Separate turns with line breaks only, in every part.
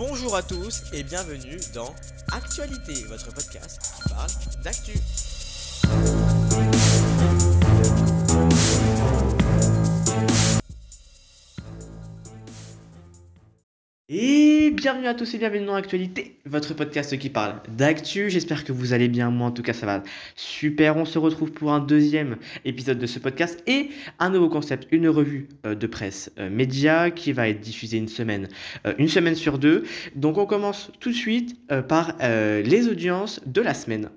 Bonjour à tous et bienvenue dans Actualité, votre podcast qui parle d'actu. Et bienvenue à tous et bienvenue dans Actualité, votre podcast qui parle d'actu. J'espère que vous allez bien, moi en tout cas ça va super. On se retrouve pour un deuxième épisode de ce podcast et un nouveau concept, une revue euh, de presse euh, média qui va être diffusée une semaine, euh, une semaine sur deux. Donc on commence tout de suite par les audiences de la semaine.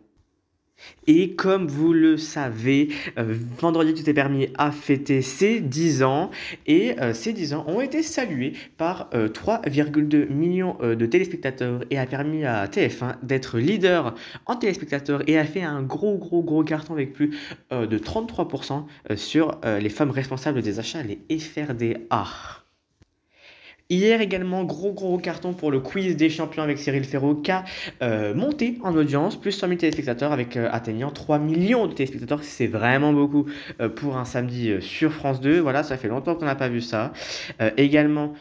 Et comme vous le savez, euh, vendredi tout est permis à fêter ses 10 ans et euh, ces 10 ans ont été salués par 3,2 euh, millions de téléspectateurs et a permis à TF1 d'être leader en téléspectateurs et a fait un gros gros gros carton avec plus de 33% sur les femmes responsables des achats, les FRDA. Hier également, gros gros carton pour le quiz des champions avec Cyril Ferraud qui a euh, monté en audience, plus 100 000 téléspectateurs avec euh, atteignant 3 millions de téléspectateurs. C'est vraiment beaucoup euh, pour un samedi sur France 2. Voilà, ça fait longtemps qu'on n'a pas vu ça. également,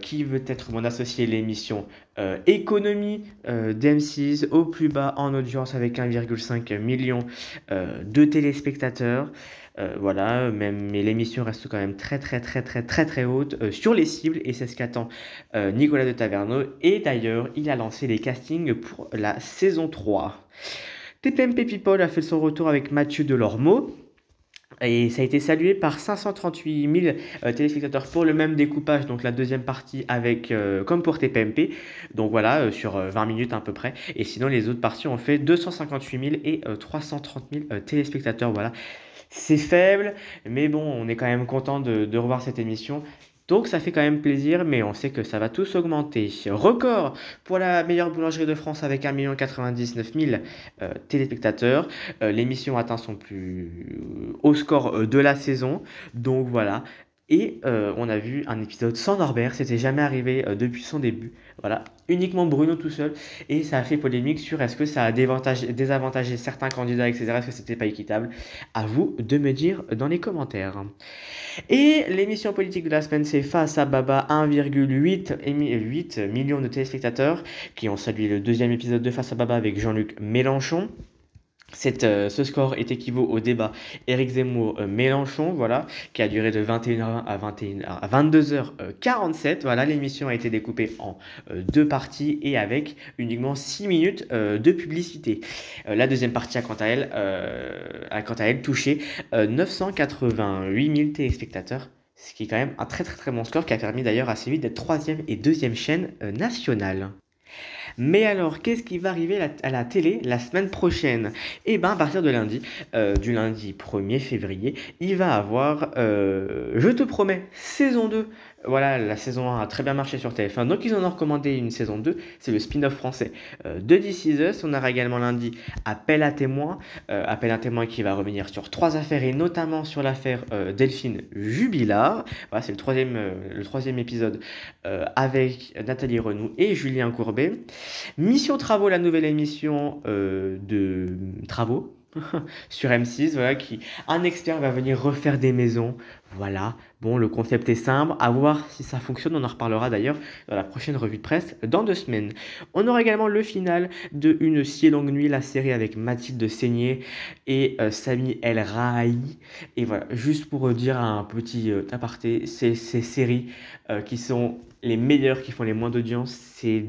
qui veut être mon associé l'émission Économie d'M6 au plus bas en audience avec 1,5 million de téléspectateurs. Euh, voilà, même, mais l'émission reste quand même très très très très très très haute euh, sur les cibles et c'est ce qu'attend euh, Nicolas de Taverneau. Et d'ailleurs, il a lancé les castings pour la saison 3. TPMP People a fait son retour avec Mathieu Delormeau. Et ça a été salué par 538 000 téléspectateurs pour le même découpage, donc la deuxième partie avec comme pour TPMP, donc voilà, sur 20 minutes à peu près. Et sinon, les autres parties ont fait 258 000 et 330 000 téléspectateurs, voilà. C'est faible, mais bon, on est quand même content de, revoir cette émission. Donc ça fait quand même plaisir, mais on sait que ça va tous augmenter. Record pour la meilleure boulangerie de France avec 1 99 000 téléspectateurs. Euh, l'émission atteint son plus haut score euh, de la saison. Donc voilà, et euh, on a vu un épisode sans Norbert, c'était jamais arrivé euh, depuis son début. Voilà, uniquement Bruno tout seul. Et ça a fait polémique sur est-ce que ça a désavantagé certains candidats, etc. Est-ce que c'était pas équitable? À vous de me dire dans les commentaires. Et l'émission politique de la semaine, c'est Face à Baba, 1,8 millions de téléspectateurs qui ont salué le deuxième épisode de Face à Baba avec Jean-Luc Mélenchon. Euh, ce score est équivaut au débat Éric Zemmour-Mélenchon, voilà, qui a duré de 21h à, 21, à 22h47. Voilà, l'émission a été découpée en euh, deux parties et avec uniquement 6 minutes euh, de publicité. la deuxième partie a quant à elle, quant à elle touché 988 000 téléspectateurs ce qui est quand même un très très très bon score qui a permis d'ailleurs à C8 d'être troisième et deuxième chaîne nationale. Mais alors, qu'est-ce qui va arriver à la télé la semaine prochaine? Eh bien, à partir de lundi, euh, du lundi 1er février, il va avoir, euh, je te promets, saison 2 voilà, la saison 1 a très bien marché sur TF1, donc ils en ont recommandé une saison 2, c'est le spin-off français euh, de This Is Us. On aura également lundi Appel à témoins, Appel à témoins qui va revenir sur trois affaires et notamment sur l'affaire Delphine Jubilard. Voilà, c'est le troisième, le troisième épisode avec Nathalie Renou et Julien Courbet. Mission Travaux, la nouvelle émission de Travaux sur M6, voilà, qui un expert va venir refaire des maisons. Voilà. Bon, le concept est simple. À voir si ça fonctionne. On en reparlera d'ailleurs dans la prochaine revue de presse dans deux semaines. On aura également le final de Une si longue nuit, la série avec Mathilde Seigné et euh, Samy El Rahi. Et voilà, juste pour dire un petit euh, aparté, ces séries euh, qui sont les meilleures, qui font les moins d'audience. C'est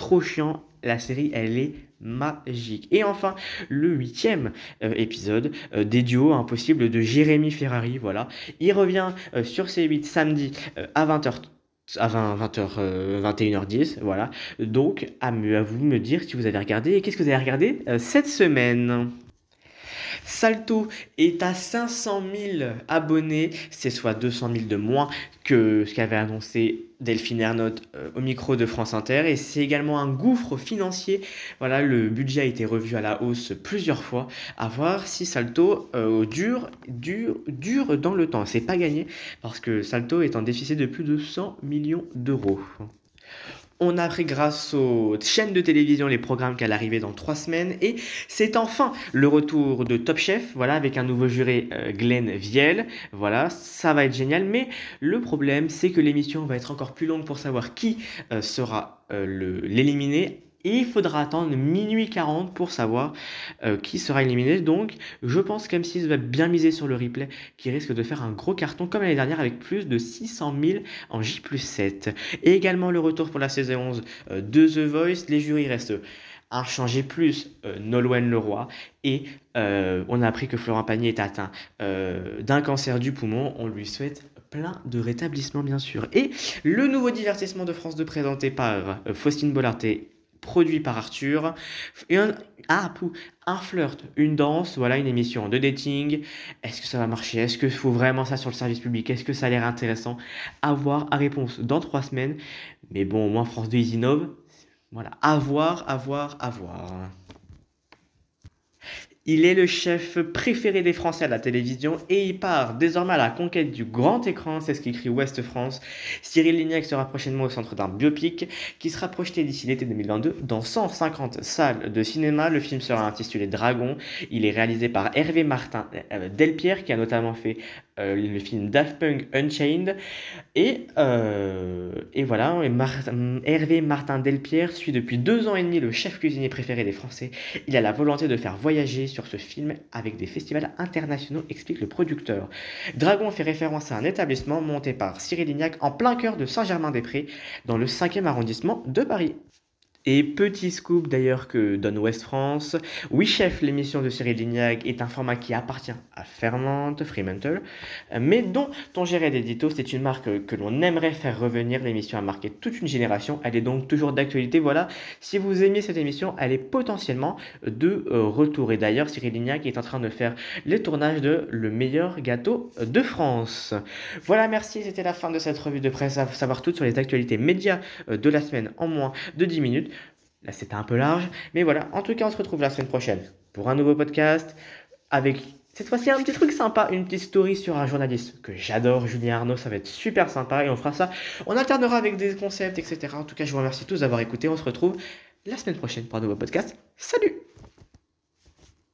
trop chiant. La série, elle est magique. Et enfin, le huitième euh, épisode euh, des duos impossibles de Jérémy Ferrari. Voilà, il revient euh, sur C8 samedi à 20h à 20, h 21h10, voilà. Donc, à, à vous me dire si vous avez regardé et qu'est-ce que vous avez regardé cette semaine. Salto est à 500 000 abonnés, c'est soit 200 000 de moins que ce qu'avait annoncé Delphine Ernotte euh, au micro de France Inter. Et c'est également un gouffre financier. Voilà, le budget a été revu à la hausse plusieurs fois. À voir si Salto euh, dure, dure, dure dans le temps. C'est pas gagné parce que Salto est en déficit de plus de 100 millions d'euros. On a appris grâce aux chaînes de télévision les programmes qu'elle arrivait dans trois semaines. Et c'est enfin le retour de Top Chef, voilà, avec un nouveau juré, euh, Glenn Viel. Voilà, ça va être génial. Mais le problème, c'est que l'émission va être encore plus longue pour savoir qui euh, sera euh, l'éliminé il faudra attendre minuit 40 pour savoir euh, qui sera éliminé. Donc, je pense qu'M6 va bien miser sur le replay qui risque de faire un gros carton comme l'année dernière avec plus de 600 000 en J 7. Et également le retour pour la saison 11 euh, de The Voice. Les jurys restent inchangés plus euh, Leroy et on a appris que Florent Pagny est atteint d'un cancer du poumon. On lui souhaite plein de rétablissement bien sûr. Et le nouveau divertissement de France 2 présenté par Faustine Bollarté produit par Arthur. Un, ah, un flirt, une danse, voilà une émission de dating. Est-ce que ça va marcher? Est-ce qu'il faut vraiment ça sur le service public? Est-ce que ça a l'air intéressant? À voir, à réponse dans trois semaines. Mais bon, au moins France 2 ils innovent. Voilà, à voir, à voir, à voir. Il est le chef préféré des Français à la télévision et il part désormais à la conquête du grand écran, c'est ce qu'écrit Ouest France. Cyril Lignac sera prochainement au centre d'un biopic qui sera projeté d'ici l'été 2022 dans 150 salles de cinéma. Le film sera intitulé Dragon. Il est réalisé par Hervé Martin euh, Delpierre qui a notamment fait le film Daft Punk Unchained. Et, euh, et voilà, Hervé Martin Delpierre suit depuis deux ans et demi le chef cuisinier préféré des Français. Il a la volonté de faire voyager sur ce film avec des festivals internationaux, explique le producteur. Dragon fait référence à un établissement monté par Cyril Lignac en plein cœur de Saint-Germain-des-Prés, dans le 5e arrondissement de Paris. Et petit scoop d'ailleurs que donne Ouest France, Oui Chef, l'émission de Cyril Lignac, est un format qui appartient à Fermente, Fremantle, mais dont on gérait d'édito, c'est une marque que l'on aimerait faire revenir. L'émission a marqué toute une génération, elle est donc toujours d'actualité. Voilà, si vous aimez cette émission, elle est potentiellement de euh, retour. Et d'ailleurs, Cyril Lignac est en train de faire les tournages de Le meilleur gâteau de France. Voilà, merci, c'était la fin de cette revue de presse à savoir tout sur les actualités médias euh, de la semaine en moins de 10 minutes. Là, c'était un peu large. Mais voilà, en tout cas, on se retrouve la semaine prochaine pour un nouveau podcast avec cette fois-ci un petit truc sympa, une petite story sur un journaliste que j'adore, Julien Arnaud. Ça va être super sympa et on fera ça. On alternera avec des concepts, etc. En tout cas, je vous remercie tous d'avoir écouté. On se retrouve la semaine prochaine pour un nouveau podcast. Salut